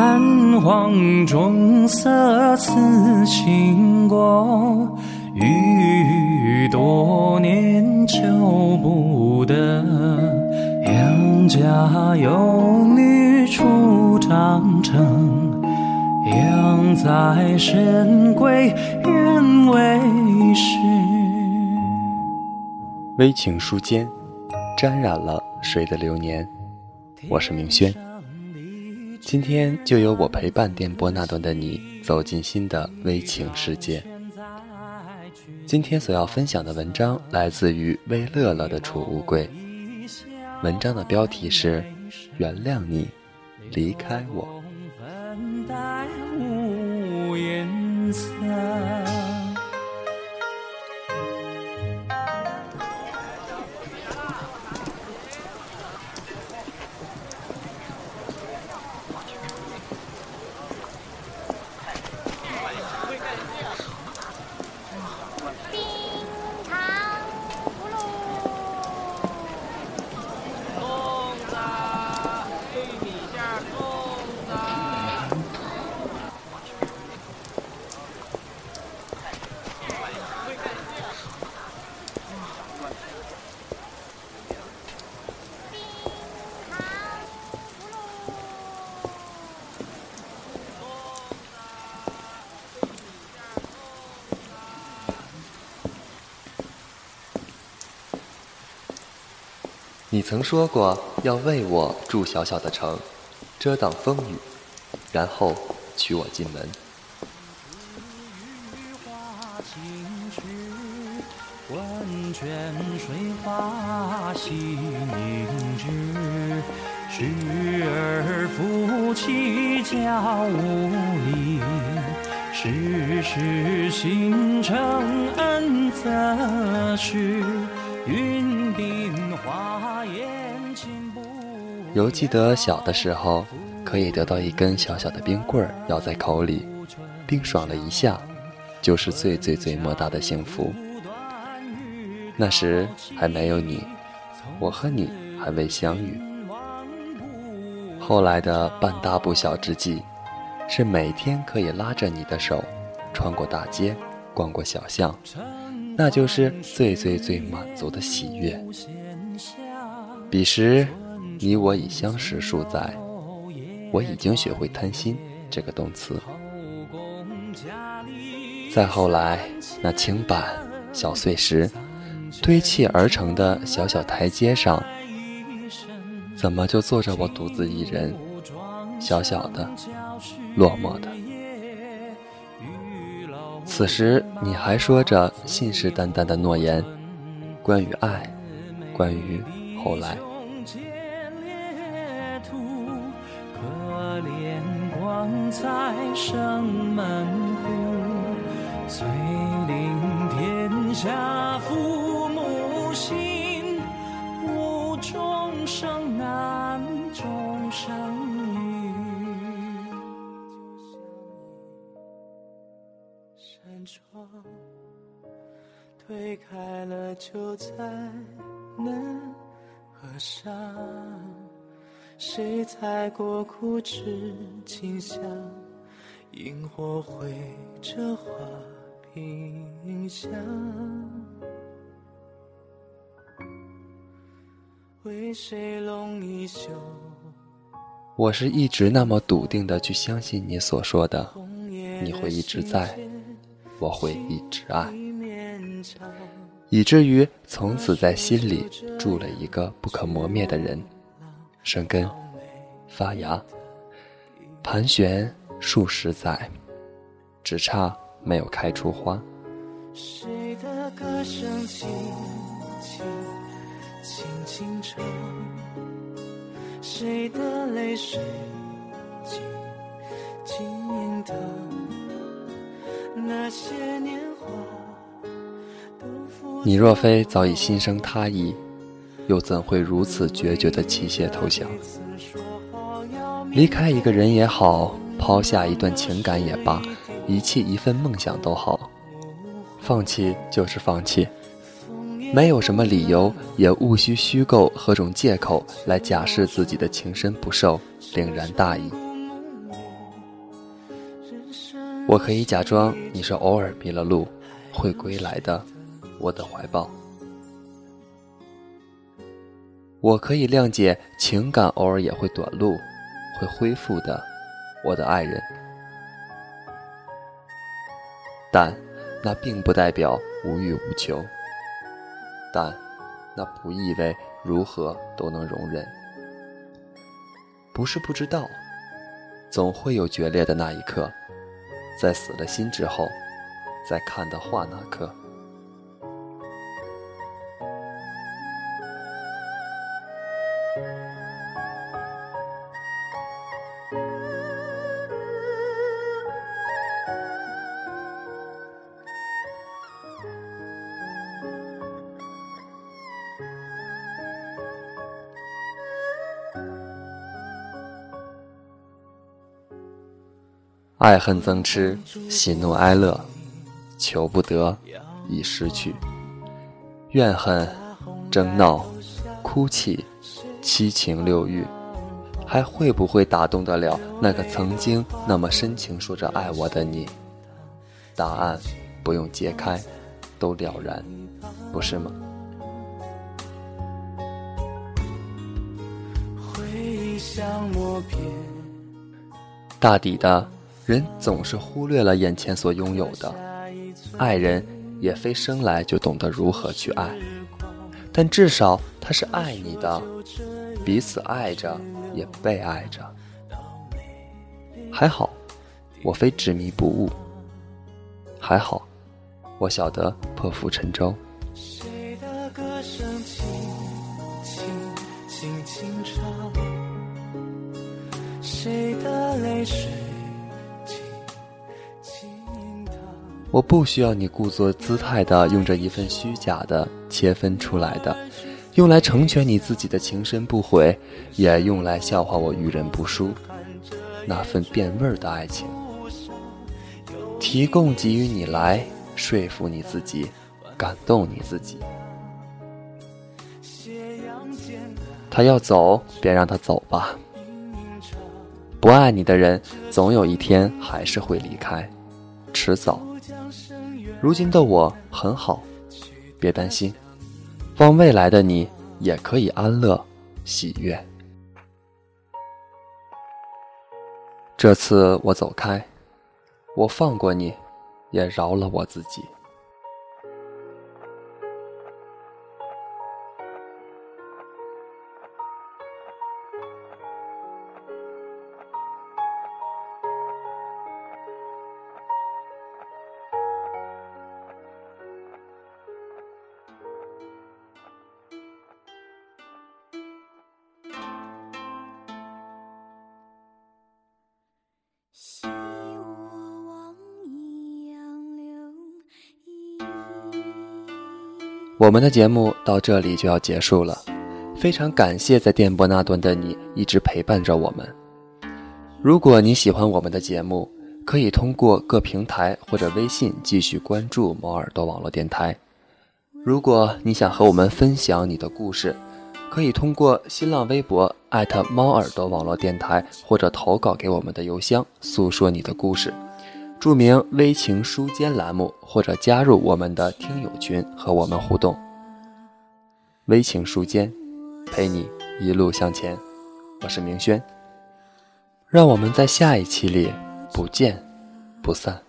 寒黄中色似倾国，欲多年求不得。杨家有女初长成，养在深闺人未识。微情书间，沾染了谁的流年？我是明轩。今天就由我陪伴电波那端的你，走进新的微情世界。今天所要分享的文章来自于微乐乐的储物柜。文章的标题是《原谅你，离开我》。你曾说过要为我筑小小的城，遮挡风雨，然后娶我进门。温泉水花洗凝脂，时而夫妻交无礼，时时心诚恩泽是云鬓花颜情不。犹记得小的时候，可以得到一根小小的冰棍儿，咬在口里，冰爽了一下，就是最最最莫大的幸福。那时还没有你，我和你还未相遇。后来的半大不小之际，是每天可以拉着你的手，穿过大街，逛过小巷，那就是最最最满足的喜悦。彼时。你我已相识数载，我已经学会贪心这个动词。再后来，那青板、小碎石堆砌而成的小小台阶上，怎么就坐着我独自一人，小小的、落寞的？此时，你还说着信誓旦旦的诺言，关于爱，关于后来。在生门户，遂令天下父扇窗推开了，就再难合上。谁踩过枯枝清香？萤火绘着花屏香。为谁拢一袖？我是一直那么笃定的去相信你所说的，你会一直在，我会一直爱，以至于从此在心里住了一个不可磨灭的人。生根，发芽，盘旋数十载，只差没有开出花。谁的歌声轻轻轻轻唱？谁的泪水静静淌？你若非早已心生他意。又怎会如此决绝的弃械投降？离开一个人也好，抛下一段情感也罢，遗弃一份梦想都好，放弃就是放弃，没有什么理由，也勿需虚构何种借口来假释自己的情深不寿，凛然大义。我可以假装你是偶尔迷了路，会归来的，我的怀抱。我可以谅解情感偶尔也会短路，会恢复的，我的爱人。但那并不代表无欲无求，但那不意味如何都能容忍。不是不知道，总会有决裂的那一刻。在死了心之后，在看的画那刻。爱恨增痴，喜怒哀乐，求不得，已失去。怨恨、争闹、哭泣、七情六欲，还会不会打动得了那个曾经那么深情说着爱我的你？答案不用揭开，都了然，不是吗？大抵的。人总是忽略了眼前所拥有的，爱人也非生来就懂得如何去爱，但至少他是爱你的，彼此爱着，也被爱着。还好，我非执迷不悟。还好，我晓得破釜沉舟。谁的歌声轻轻唱？谁的泪水？我不需要你故作姿态的用着一份虚假的切分出来的，用来成全你自己的情深不悔，也用来笑话我遇人不淑，那份变味儿的爱情，提供给予你来说服你自己，感动你自己。他要走，便让他走吧。不爱你的人，总有一天还是会离开，迟早。如今的我很好，别担心，望未来的你也可以安乐、喜悦。这次我走开，我放过你，也饶了我自己。我们的节目到这里就要结束了，非常感谢在电波那端的你一直陪伴着我们。如果你喜欢我们的节目，可以通过各平台或者微信继续关注猫耳朵网络电台。如果你想和我们分享你的故事，可以通过新浪微博艾特猫耳朵网络电台，或者投稿给我们的邮箱，诉说你的故事。著名“微情书间”栏目，或者加入我们的听友群和我们互动。微情书间，陪你一路向前。我是明轩，让我们在下一期里不见不散。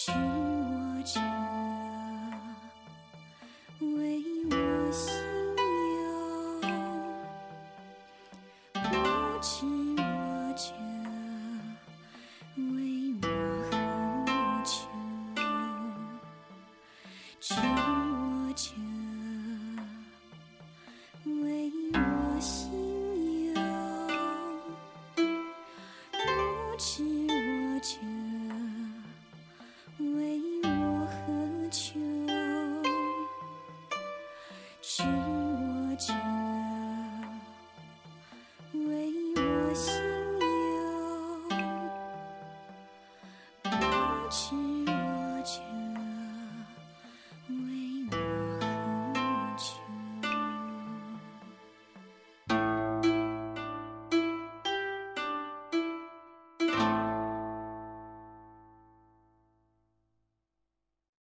是我去